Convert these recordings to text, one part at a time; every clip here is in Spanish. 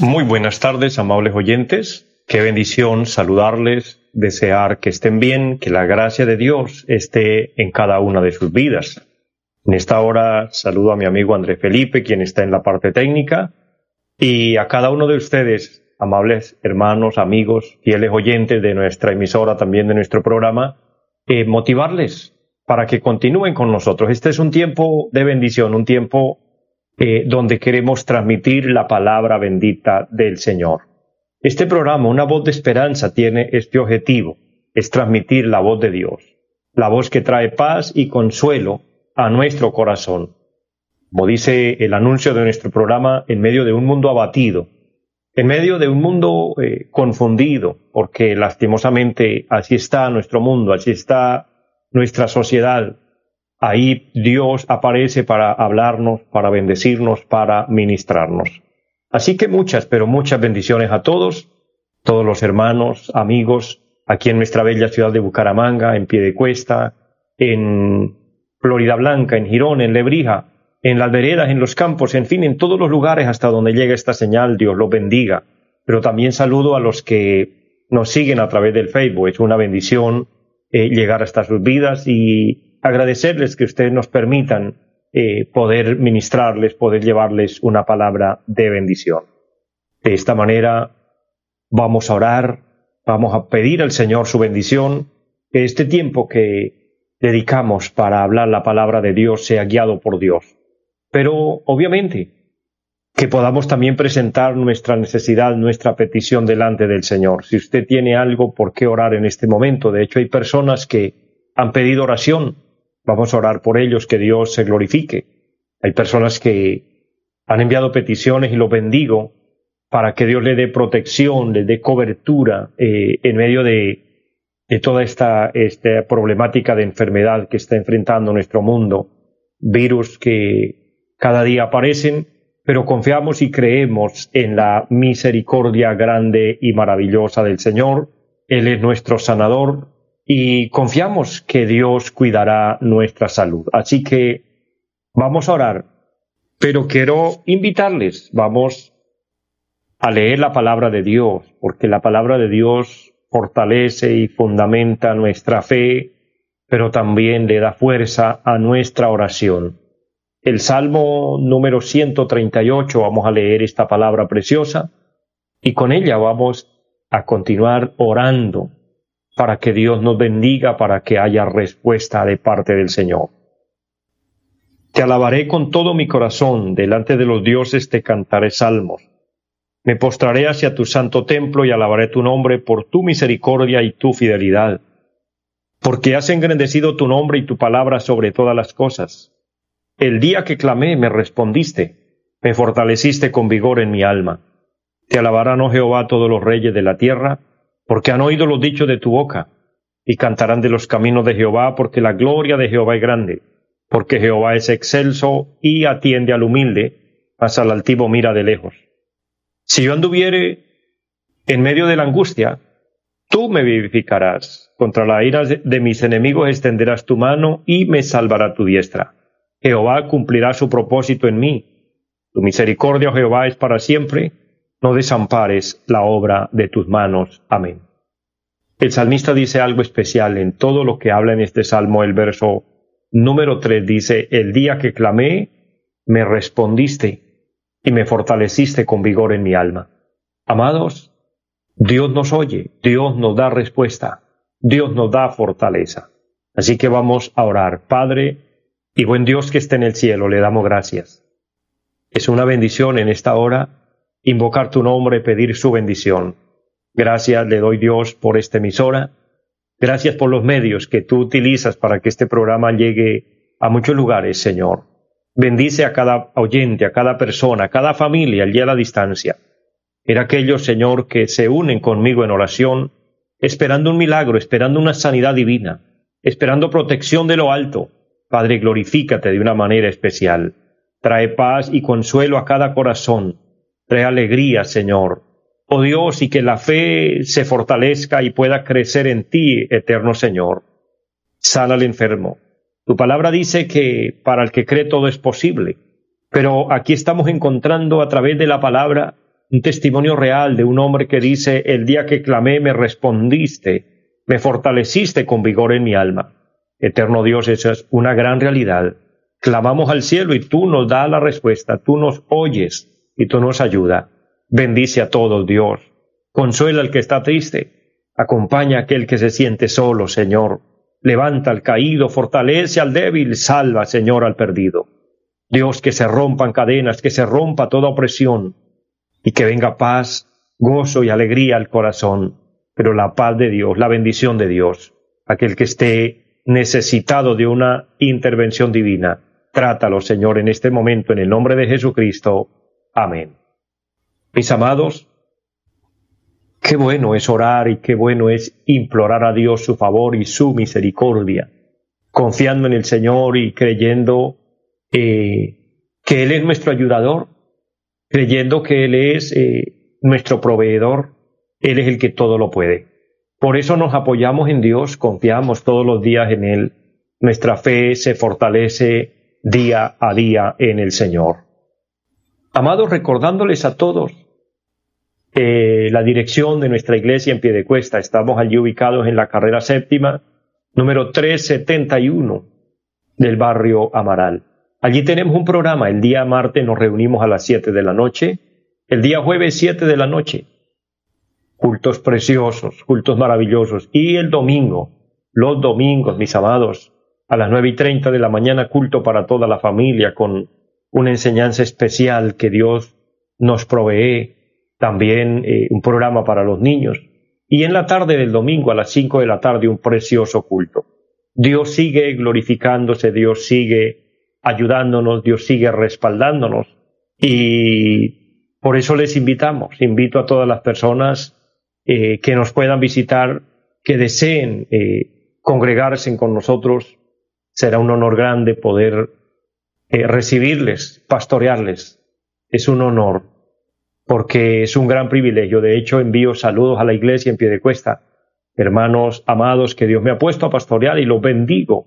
Muy buenas tardes, amables oyentes. Qué bendición saludarles, desear que estén bien, que la gracia de Dios esté en cada una de sus vidas. En esta hora saludo a mi amigo André Felipe, quien está en la parte técnica, y a cada uno de ustedes, amables hermanos, amigos, fieles oyentes de nuestra emisora, también de nuestro programa, eh, motivarles para que continúen con nosotros. Este es un tiempo de bendición, un tiempo eh, donde queremos transmitir la palabra bendita del Señor. Este programa, Una voz de esperanza, tiene este objetivo, es transmitir la voz de Dios, la voz que trae paz y consuelo a nuestro corazón. Como dice el anuncio de nuestro programa, en medio de un mundo abatido, en medio de un mundo eh, confundido, porque lastimosamente así está nuestro mundo, así está nuestra sociedad, ahí Dios aparece para hablarnos, para bendecirnos, para ministrarnos. Así que muchas, pero muchas bendiciones a todos, todos los hermanos, amigos, aquí en nuestra bella ciudad de Bucaramanga, en Piedecuesta, en Florida Blanca, en Girón, en Lebrija, en las veredas, en los campos, en fin, en todos los lugares hasta donde llega esta señal, Dios los bendiga. Pero también saludo a los que nos siguen a través del Facebook. Es una bendición eh, llegar hasta sus vidas y agradecerles que ustedes nos permitan eh, poder ministrarles, poder llevarles una palabra de bendición. De esta manera vamos a orar, vamos a pedir al Señor su bendición, que este tiempo que dedicamos para hablar la palabra de Dios sea guiado por Dios. Pero obviamente que podamos también presentar nuestra necesidad, nuestra petición delante del Señor. Si usted tiene algo por qué orar en este momento, de hecho hay personas que han pedido oración Vamos a orar por ellos, que Dios se glorifique. Hay personas que han enviado peticiones y los bendigo para que Dios le dé protección, le dé cobertura eh, en medio de, de toda esta, esta problemática de enfermedad que está enfrentando nuestro mundo, virus que cada día aparecen, pero confiamos y creemos en la misericordia grande y maravillosa del Señor. Él es nuestro sanador, y confiamos que Dios cuidará nuestra salud. Así que vamos a orar, pero quiero invitarles, vamos a leer la palabra de Dios, porque la palabra de Dios fortalece y fundamenta nuestra fe, pero también le da fuerza a nuestra oración. El Salmo número 138, vamos a leer esta palabra preciosa y con ella vamos a continuar orando para que Dios nos bendiga, para que haya respuesta de parte del Señor. Te alabaré con todo mi corazón, delante de los dioses te cantaré salmos. Me postraré hacia tu santo templo y alabaré tu nombre por tu misericordia y tu fidelidad, porque has engrandecido tu nombre y tu palabra sobre todas las cosas. El día que clamé me respondiste, me fortaleciste con vigor en mi alma. Te alabarán, oh Jehová, todos los reyes de la tierra, porque han oído los dichos de tu boca, y cantarán de los caminos de Jehová, porque la gloria de Jehová es grande, porque Jehová es excelso y atiende al humilde, mas al altivo mira de lejos. Si yo anduviere en medio de la angustia, tú me vivificarás, contra la ira de mis enemigos extenderás tu mano y me salvará tu diestra. Jehová cumplirá su propósito en mí. Tu misericordia, oh Jehová, es para siempre no desampares la obra de tus manos. Amén. El salmista dice algo especial en todo lo que habla en este salmo. El verso número 3 dice, el día que clamé, me respondiste y me fortaleciste con vigor en mi alma. Amados, Dios nos oye, Dios nos da respuesta, Dios nos da fortaleza. Así que vamos a orar. Padre y buen Dios que esté en el cielo, le damos gracias. Es una bendición en esta hora invocar tu nombre, pedir su bendición. Gracias le doy Dios por esta emisora. Gracias por los medios que tú utilizas para que este programa llegue a muchos lugares, Señor. Bendice a cada oyente, a cada persona, a cada familia, allí a la distancia. Era aquellos, Señor, que se unen conmigo en oración, esperando un milagro, esperando una sanidad divina, esperando protección de lo alto. Padre, glorifícate de una manera especial. Trae paz y consuelo a cada corazón. Trae alegría, Señor. Oh Dios, y que la fe se fortalezca y pueda crecer en ti, eterno Señor. Sana al enfermo, tu palabra dice que para el que cree todo es posible, pero aquí estamos encontrando a través de la palabra un testimonio real de un hombre que dice, el día que clamé me respondiste, me fortaleciste con vigor en mi alma. Eterno Dios, esa es una gran realidad. Clamamos al cielo y tú nos das la respuesta, tú nos oyes y tú nos ayudas. Bendice a todos, Dios. Consuela al que está triste. Acompaña a aquel que se siente solo, Señor. Levanta al caído, fortalece al débil, salva, Señor, al perdido. Dios, que se rompan cadenas, que se rompa toda opresión y que venga paz, gozo y alegría al corazón. Pero la paz de Dios, la bendición de Dios, aquel que esté necesitado de una intervención divina, trátalo, Señor, en este momento, en el nombre de Jesucristo. Amén. Mis amados, Qué bueno es orar y qué bueno es implorar a Dios su favor y su misericordia, confiando en el Señor y creyendo eh, que Él es nuestro ayudador, creyendo que Él es eh, nuestro proveedor, Él es el que todo lo puede. Por eso nos apoyamos en Dios, confiamos todos los días en Él, nuestra fe se fortalece día a día en el Señor. Amados, recordándoles a todos la dirección de nuestra iglesia en Piedecuesta. Estamos allí ubicados en la carrera séptima, número 371 del barrio Amaral. Allí tenemos un programa. El día martes nos reunimos a las 7 de la noche. El día jueves 7 de la noche. Cultos preciosos, cultos maravillosos. Y el domingo, los domingos, mis amados, a las nueve y treinta de la mañana, culto para toda la familia con una enseñanza especial que Dios nos provee también eh, un programa para los niños, y en la tarde del domingo a las cinco de la tarde un precioso culto. Dios sigue glorificándose, Dios sigue ayudándonos, Dios sigue respaldándonos. Y por eso les invitamos, invito a todas las personas eh, que nos puedan visitar, que deseen eh, congregarse con nosotros, será un honor grande poder recibirles, pastorearles. Es un honor porque es un gran privilegio. De hecho, envío saludos a la iglesia en pie de cuesta. Hermanos amados que Dios me ha puesto a pastorear y los bendigo.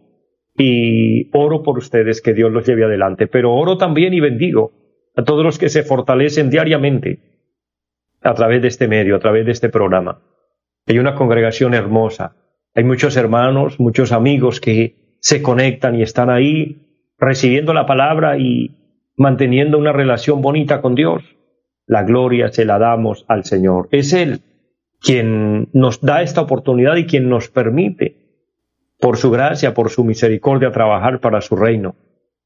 Y oro por ustedes que Dios los lleve adelante. Pero oro también y bendigo a todos los que se fortalecen diariamente a través de este medio, a través de este programa. Hay una congregación hermosa. Hay muchos hermanos, muchos amigos que se conectan y están ahí recibiendo la palabra y manteniendo una relación bonita con Dios la gloria se la damos al Señor. Es Él quien nos da esta oportunidad y quien nos permite, por su gracia, por su misericordia, trabajar para su reino.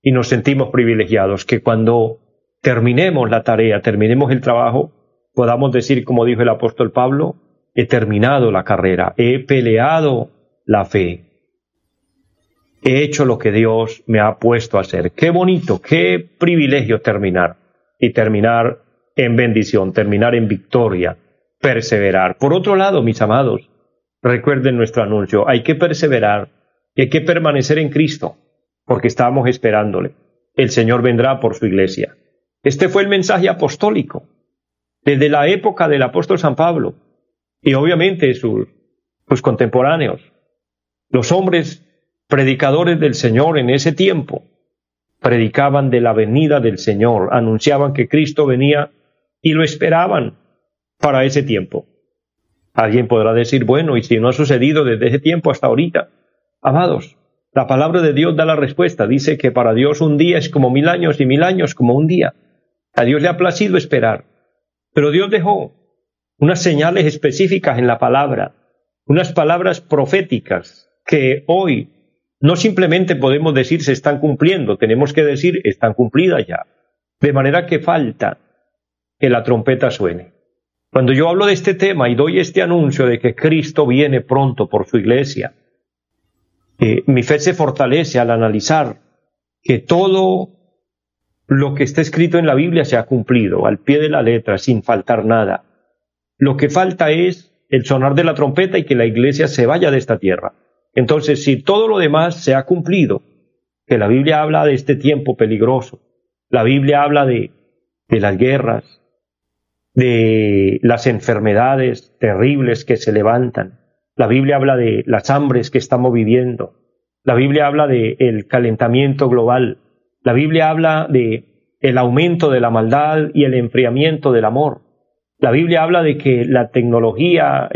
Y nos sentimos privilegiados que cuando terminemos la tarea, terminemos el trabajo, podamos decir, como dijo el apóstol Pablo, he terminado la carrera, he peleado la fe, he hecho lo que Dios me ha puesto a hacer. Qué bonito, qué privilegio terminar y terminar en bendición, terminar en victoria, perseverar. Por otro lado, mis amados, recuerden nuestro anuncio, hay que perseverar y hay que permanecer en Cristo, porque estamos esperándole. El Señor vendrá por su iglesia. Este fue el mensaje apostólico, desde la época del apóstol San Pablo, y obviamente sus, sus contemporáneos, los hombres predicadores del Señor en ese tiempo, predicaban de la venida del Señor, anunciaban que Cristo venía y lo esperaban para ese tiempo. Alguien podrá decir, bueno, ¿y si no ha sucedido desde ese tiempo hasta ahorita? Amados, la palabra de Dios da la respuesta. Dice que para Dios un día es como mil años y mil años como un día. A Dios le ha placido esperar. Pero Dios dejó unas señales específicas en la palabra, unas palabras proféticas que hoy no simplemente podemos decir se están cumpliendo, tenemos que decir están cumplidas ya. De manera que falta que la trompeta suene. Cuando yo hablo de este tema y doy este anuncio de que Cristo viene pronto por su iglesia, eh, mi fe se fortalece al analizar que todo Lo que está escrito en la Biblia se ha cumplido, al pie de la letra, sin faltar nada. Lo que falta es el sonar de la trompeta y que la iglesia se vaya de esta tierra. Entonces, si todo lo demás se ha cumplido, que la Biblia habla de este tiempo peligroso, la Biblia habla de, las guerras, de las enfermedades terribles que se levantan, la Biblia habla de las hambres que estamos viviendo, la Biblia habla de el calentamiento global, la Biblia habla de el aumento de la maldad y el enfriamiento del amor. La Biblia habla de que la tecnología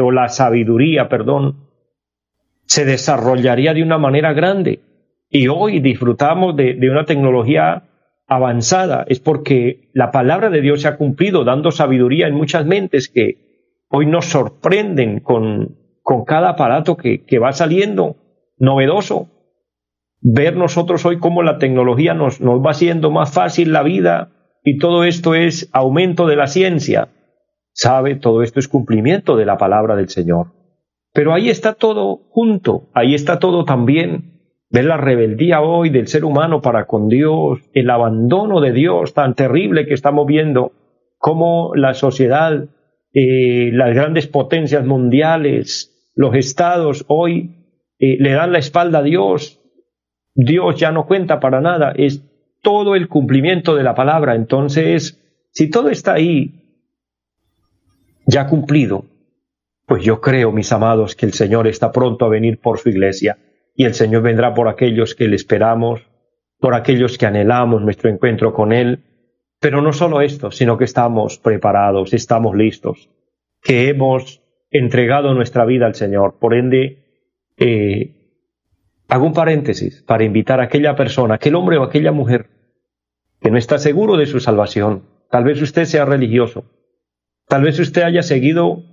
o la sabiduría, perdón, se desarrollaría de una manera grande. Y hoy disfrutamos de, una tecnología avanzada. Es porque la palabra de Dios se ha cumplido dando sabiduría en muchas mentes que hoy nos sorprenden con, cada aparato que, va saliendo novedoso ver nosotros hoy cómo la tecnología nos va haciendo más fácil la vida y todo esto es aumento de la ciencia. Sabe, todo esto es cumplimiento de la palabra del Señor. Pero ahí está todo junto, ahí está todo también. Ver la rebeldía hoy del ser humano para con Dios, el abandono de Dios tan terrible que estamos viendo, cómo la sociedad, eh, las grandes potencias mundiales, los estados hoy eh, le dan la espalda a Dios, Dios ya no cuenta para nada, es todo el cumplimiento de la palabra. Entonces, si todo está ahí ya cumplido, pues yo creo, mis amados, que el Señor está pronto a venir por su iglesia y el Señor vendrá por aquellos que le esperamos, por aquellos que anhelamos nuestro encuentro con Él. Pero no solo esto, sino que estamos preparados, estamos listos, que hemos entregado nuestra vida al Señor. Por ende, eh, Hago un paréntesis para invitar a aquella persona, aquel hombre o aquella mujer que no está seguro de su salvación. Tal vez usted sea religioso. Tal vez usted haya seguido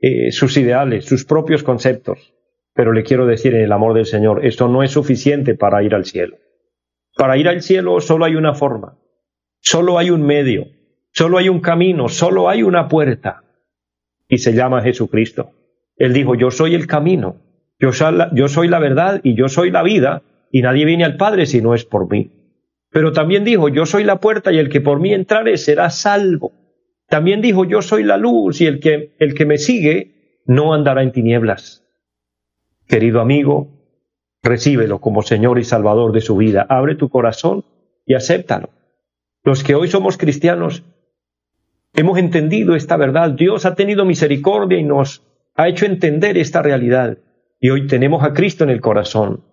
eh, sus ideales, sus propios conceptos. Pero le quiero decir en el amor del Señor, esto no es suficiente para ir al cielo. Para ir al cielo solo hay una forma, solo hay un medio, solo hay un camino, solo hay una puerta. Y se llama Jesucristo. Él dijo, yo soy el camino, yo soy, la, verdad y yo soy la vida, y nadie viene al Padre si no es por mí. Pero también dijo, yo soy la puerta y el que por mí entrare será salvo. También dijo, yo soy la luz y el que, el que me sigue no andará en tinieblas. Querido amigo, recíbelo como Señor y Salvador de su vida. Abre tu corazón y acéptalo. Los que hoy somos cristianos hemos entendido esta verdad. Dios ha tenido misericordia y nos ha hecho entender esta realidad. Y hoy tenemos a Cristo en el corazón,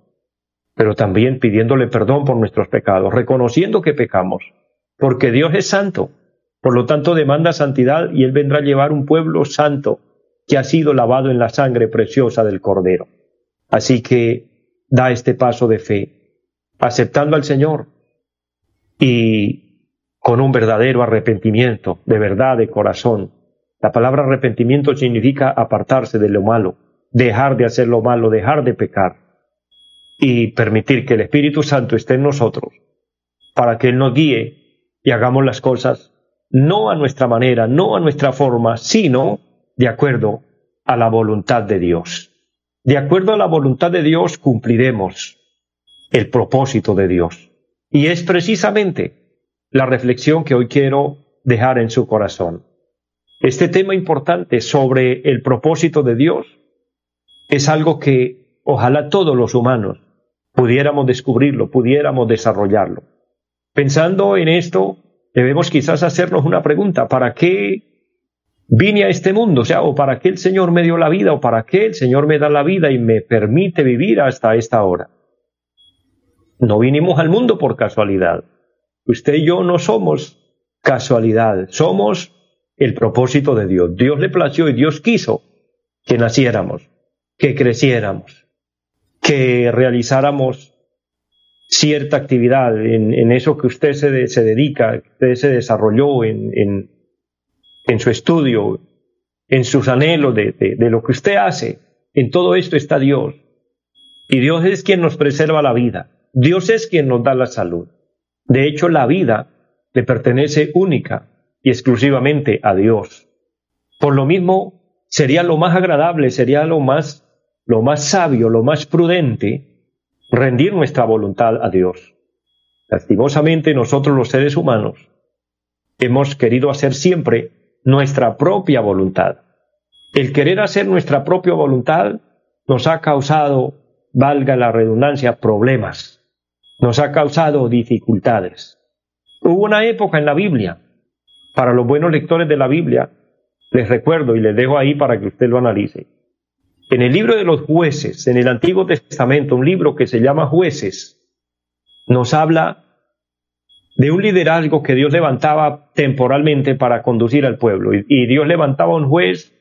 pero también pidiéndole perdón por nuestros pecados, reconociendo que pecamos, porque Dios es santo, por lo tanto demanda santidad y Él vendrá a llevar un pueblo santo que ha sido lavado en la sangre preciosa del Cordero. Así que da este paso de fe, aceptando al Señor y con un verdadero arrepentimiento, de verdad, de corazón. La palabra arrepentimiento significa apartarse de lo malo, dejar de hacer lo malo, dejar de pecar y permitir que el Espíritu Santo esté en nosotros para que Él nos guíe y hagamos las cosas no a nuestra manera, no a nuestra forma, sino de acuerdo a la voluntad de Dios. De acuerdo a la voluntad de Dios cumpliremos el propósito de Dios. Y es precisamente la reflexión que hoy quiero dejar en su corazón. Este tema importante sobre el propósito de Dios es algo que ojalá todos los humanos pudiéramos descubrirlo, pudiéramos desarrollarlo. Pensando en esto, debemos quizás hacernos una pregunta, ¿para qué vine a este mundo? O sea, ¿o para qué el Señor me dio la vida? ¿O para qué el Señor me da la vida y me permite vivir hasta esta hora? No vinimos al mundo por casualidad. Usted y yo no somos casualidad, somos el propósito de Dios. Dios le plació y Dios quiso que naciéramos que creciéramos, que realizáramos cierta actividad en, eso que usted se, se, dedica, usted se desarrolló en, en, su estudio, en sus anhelos de, de lo que usted hace. En todo esto está Dios. Y Dios es quien nos preserva la vida. Dios es quien nos da la salud. De hecho, la vida le pertenece única y exclusivamente a Dios. Por lo mismo, sería lo más agradable, sería lo más lo más sabio, lo más prudente, rendir nuestra voluntad a Dios. Lastimosamente nosotros los seres humanos hemos querido hacer siempre nuestra propia voluntad. El querer hacer nuestra propia voluntad nos ha causado, valga la redundancia, problemas, nos ha causado dificultades. Hubo una época en la Biblia, para los buenos lectores de la Biblia, les recuerdo y les dejo ahí para que usted lo analice. En el libro de los jueces, en el Antiguo Testamento, un libro que se llama Jueces, nos habla de un liderazgo que Dios levantaba temporalmente para conducir al pueblo. Y, Dios levantaba un juez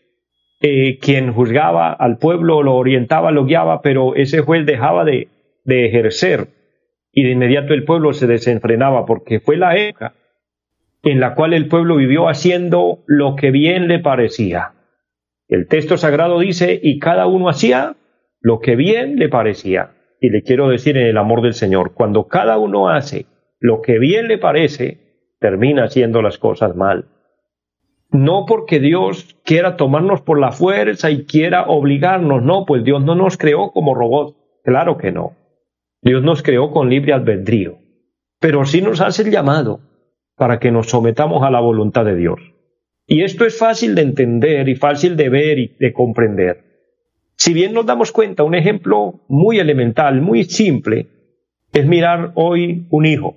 eh, quien juzgaba al pueblo, lo orientaba, lo guiaba, pero ese juez dejaba de, de ejercer y de inmediato el pueblo se desenfrenaba porque fue la época en la cual el pueblo vivió haciendo lo que bien le parecía. El texto sagrado dice, y cada uno hacía lo que bien le parecía. Y le quiero decir en el amor del Señor, cuando cada uno hace lo que bien le parece, termina haciendo las cosas mal. No porque Dios quiera tomarnos por la fuerza y quiera obligarnos, no, pues Dios no nos creó como robots, claro que no. Dios nos creó con libre albedrío, pero sí nos hace el llamado para que nos sometamos a la voluntad de Dios. Y esto es fácil de entender y fácil de ver y de comprender. Si bien nos damos cuenta, un ejemplo muy elemental, muy simple, es mirar hoy un hijo.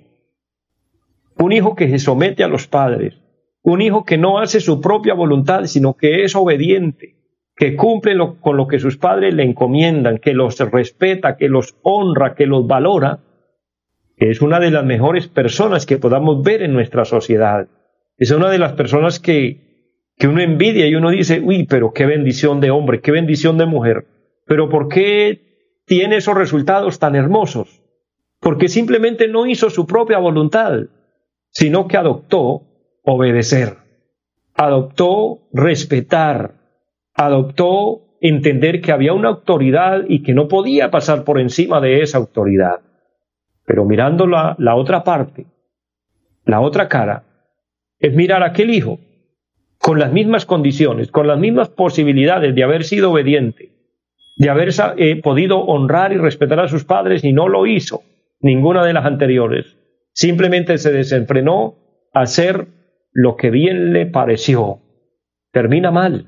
Un hijo que se somete a los padres, un hijo que no hace su propia voluntad, sino que es obediente, que cumple con lo que sus padres le encomiendan, que los respeta, que los honra, que los valora, es una de las mejores personas que podamos ver en nuestra sociedad. Es una de las personas que, que uno envidia y uno dice, uy, pero qué bendición de hombre, qué bendición de mujer. Pero ¿por qué tiene esos resultados tan hermosos? Porque simplemente no hizo su propia voluntad, sino que adoptó obedecer, adoptó respetar, adoptó entender que había una autoridad y que no podía pasar por encima de esa autoridad. Pero mirando la, la otra parte, la otra cara, es mirar a aquel hijo con las mismas condiciones, con las mismas posibilidades de haber sido obediente, de haber eh, podido honrar y respetar a sus padres y no lo hizo ninguna de las anteriores. Simplemente se desenfrenó a hacer lo que bien le pareció. Termina mal.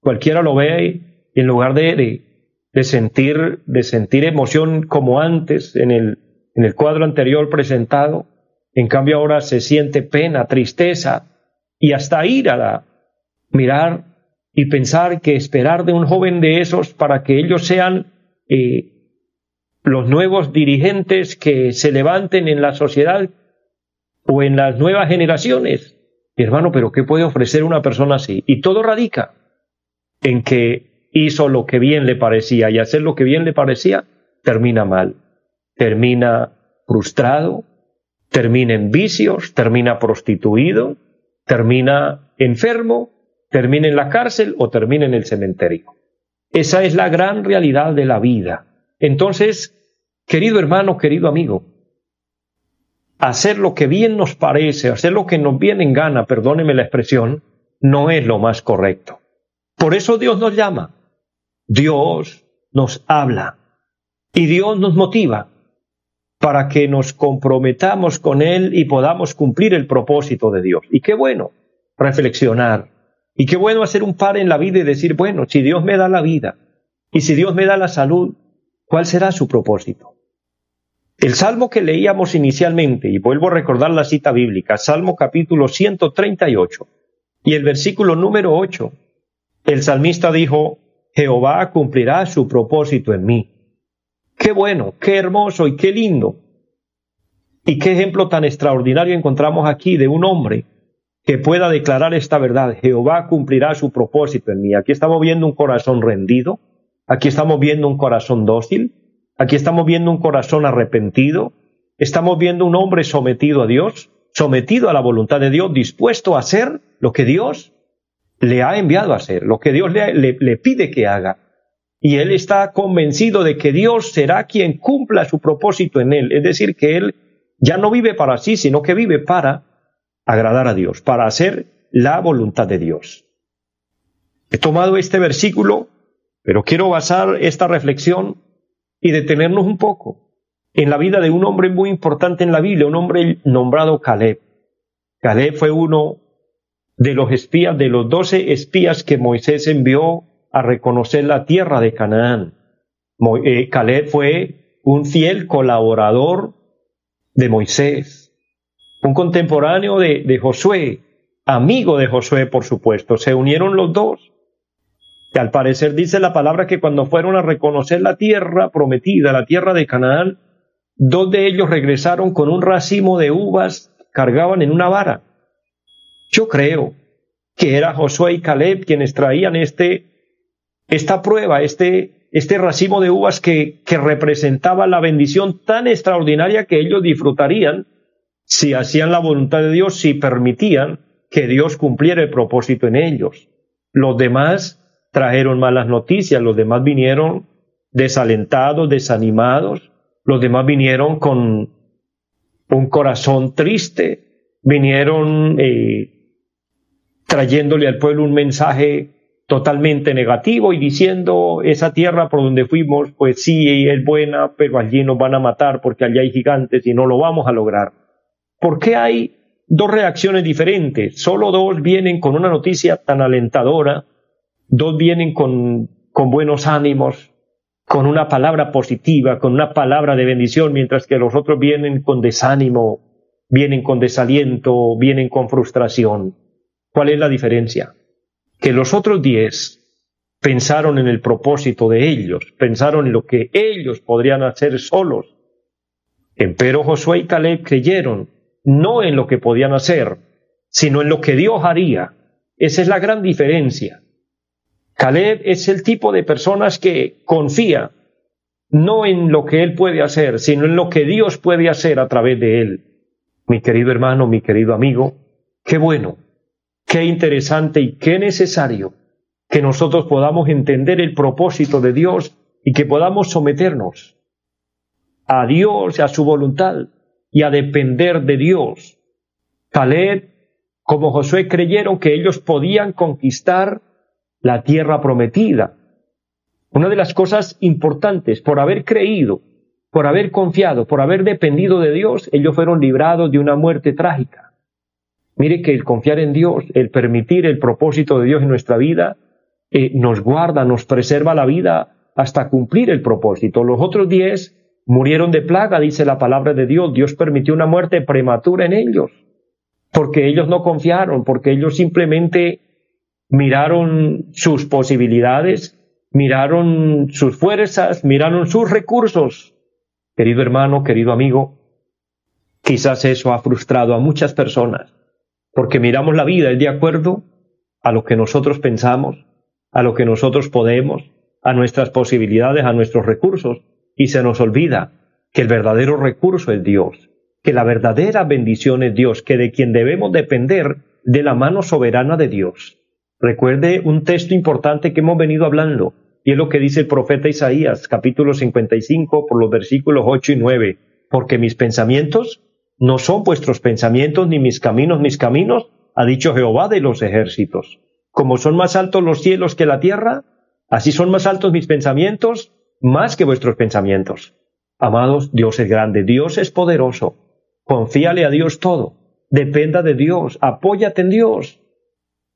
Cualquiera lo ve y en lugar de, de, sentir, de sentir emoción como antes en el cuadro anterior presentado, en cambio ahora se siente pena, tristeza y hasta ira. Mirar y pensar que esperar de un joven de esos para que ellos sean eh, los nuevos dirigentes que se levanten en la sociedad o en las nuevas generaciones. hermano, pero ¿qué puede ofrecer una persona así? Y todo radica en que hizo lo que bien le parecía y hacer lo que bien le parecía termina mal, termina frustrado, termina en vicios, termina prostituido, termina enfermo, termina en la cárcel o termina en el cementerio. Esa es la gran realidad de la vida. Entonces, querido hermano, querido amigo, hacer lo que bien nos parece, hacer lo que nos viene en gana, perdóneme la expresión, no es lo más correcto. Por eso Dios nos llama, Dios nos habla y Dios nos motiva para que nos comprometamos con Él y podamos cumplir el propósito de Dios. Y qué bueno reflexionar. Y qué bueno hacer un par en la vida y decir, bueno, si Dios me da la vida y si Dios me da la salud, ¿cuál será su propósito? El salmo que leíamos inicialmente, y vuelvo a recordar la cita bíblica, Salmo capítulo 138 y el versículo número 8, el salmista dijo, Jehová cumplirá su propósito en mí. Qué bueno, qué hermoso y qué lindo. Y qué ejemplo tan extraordinario encontramos aquí de un hombre que pueda declarar esta verdad. Jehová cumplirá su propósito en mí. Aquí estamos viendo un corazón rendido, aquí estamos viendo un corazón dócil, aquí estamos viendo un corazón arrepentido, estamos viendo un hombre sometido a Dios, sometido a la voluntad de Dios, dispuesto a hacer lo que Dios le ha enviado a hacer, lo que Dios le, le pide que haga y él está convencido de que Dios será quien cumpla su propósito en él. Es decir, que él ya no vive para sí, sino que vive para agradar a Dios, para hacer la voluntad de Dios. He tomado este versículo, pero quiero basar esta reflexión y detenernos un poco en la vida de un hombre muy importante en la Biblia, un hombre nombrado Caleb. Caleb fue uno de los espías, de los doce espías que Moisés envió a reconocer la tierra de Canaán. Eh, Caleb fue un fiel colaborador de Moisés, un contemporáneo de, de Josué, amigo de Josué, por supuesto. Se unieron los dos. Y al parecer dice la palabra que cuando fueron a reconocer la tierra prometida, la tierra de Canaán, dos de ellos regresaron con un racimo de uvas, cargaban en una vara. Yo creo que era Josué y Caleb quienes traían este, esta prueba, este, este racimo de uvas que, que representaba la bendición tan extraordinaria que ellos disfrutarían si hacían la voluntad de Dios, si permitían que Dios cumpliera el propósito en ellos. Los demás trajeron malas noticias, los demás vinieron desalentados, desanimados, los demás vinieron con un corazón triste, vinieron eh, trayéndole al pueblo un mensaje totalmente negativo y diciendo esa tierra por donde fuimos, pues sí es buena, pero allí nos van a matar porque allí hay gigantes y no lo vamos a lograr. ¿Por qué hay dos reacciones diferentes? Solo dos vienen con una noticia tan alentadora, dos vienen con, con buenos ánimos, con una palabra positiva, con una palabra de bendición, mientras que los otros vienen con desánimo, vienen con desaliento, vienen con frustración. ¿Cuál es la diferencia? Que los otros diez pensaron en el propósito de ellos, pensaron en lo que ellos podrían hacer solos. Empero Josué y Caleb creyeron no en lo que podían hacer, sino en lo que Dios haría. Esa es la gran diferencia. Caleb es el tipo de personas que confía no en lo que él puede hacer, sino en lo que Dios puede hacer a través de él. Mi querido hermano, mi querido amigo, qué bueno Qué interesante y qué necesario que nosotros podamos entender el propósito de Dios y que podamos someternos a Dios y a su voluntad y a depender de Dios. Caleb, como Josué, creyeron que ellos podían conquistar la tierra prometida. Una de las cosas importantes, por haber creído, por haber confiado, por haber dependido de Dios, ellos fueron librados de una muerte trágica. Mire que el confiar en Dios, el permitir el propósito de Dios en nuestra vida, eh, nos guarda, nos preserva la vida hasta cumplir el propósito. Los otros diez murieron de plaga, dice la palabra de Dios. Dios permitió una muerte prematura en ellos, porque ellos no confiaron, porque ellos simplemente miraron sus posibilidades, miraron sus fuerzas, miraron sus recursos. Querido hermano, querido amigo, quizás eso ha frustrado a muchas personas porque miramos la vida es de acuerdo a lo que nosotros pensamos, a lo que nosotros podemos, a nuestras posibilidades, a nuestros recursos, y se nos olvida que el verdadero recurso es Dios, que la verdadera bendición es Dios, que de quien debemos depender de la mano soberana de Dios. Recuerde un texto importante que hemos venido hablando, y es lo que dice el profeta Isaías, capítulo 55, por los versículos 8 y 9, porque mis pensamientos no son vuestros pensamientos ni mis caminos mis caminos, ha dicho Jehová de los ejércitos. Como son más altos los cielos que la tierra, así son más altos mis pensamientos, más que vuestros pensamientos. Amados, Dios es grande, Dios es poderoso. Confíale a Dios todo. Dependa de Dios, apóyate en Dios.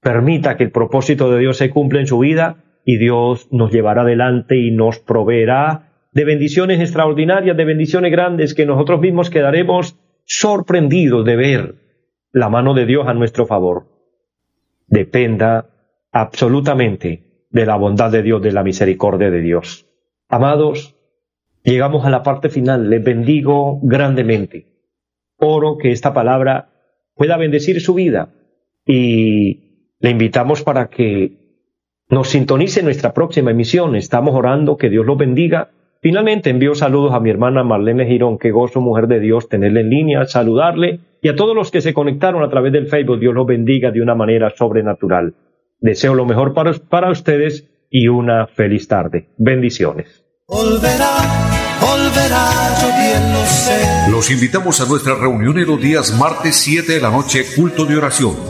Permita que el propósito de Dios se cumpla en su vida y Dios nos llevará adelante y nos proveerá de bendiciones extraordinarias, de bendiciones grandes que nosotros mismos quedaremos sorprendido de ver la mano de Dios a nuestro favor. Dependa absolutamente de la bondad de Dios, de la misericordia de Dios. Amados, llegamos a la parte final. Les bendigo grandemente. Oro que esta palabra pueda bendecir su vida y le invitamos para que nos sintonice nuestra próxima emisión. Estamos orando que Dios los bendiga Finalmente envío saludos a mi hermana Marlene Girón, que gozo, mujer de Dios, tenerla en línea, saludarle y a todos los que se conectaron a través del Facebook. Dios los bendiga de una manera sobrenatural. Deseo lo mejor para, para ustedes y una feliz tarde. Bendiciones. Los invitamos a nuestra reunión en los días martes 7 de la noche, culto de oración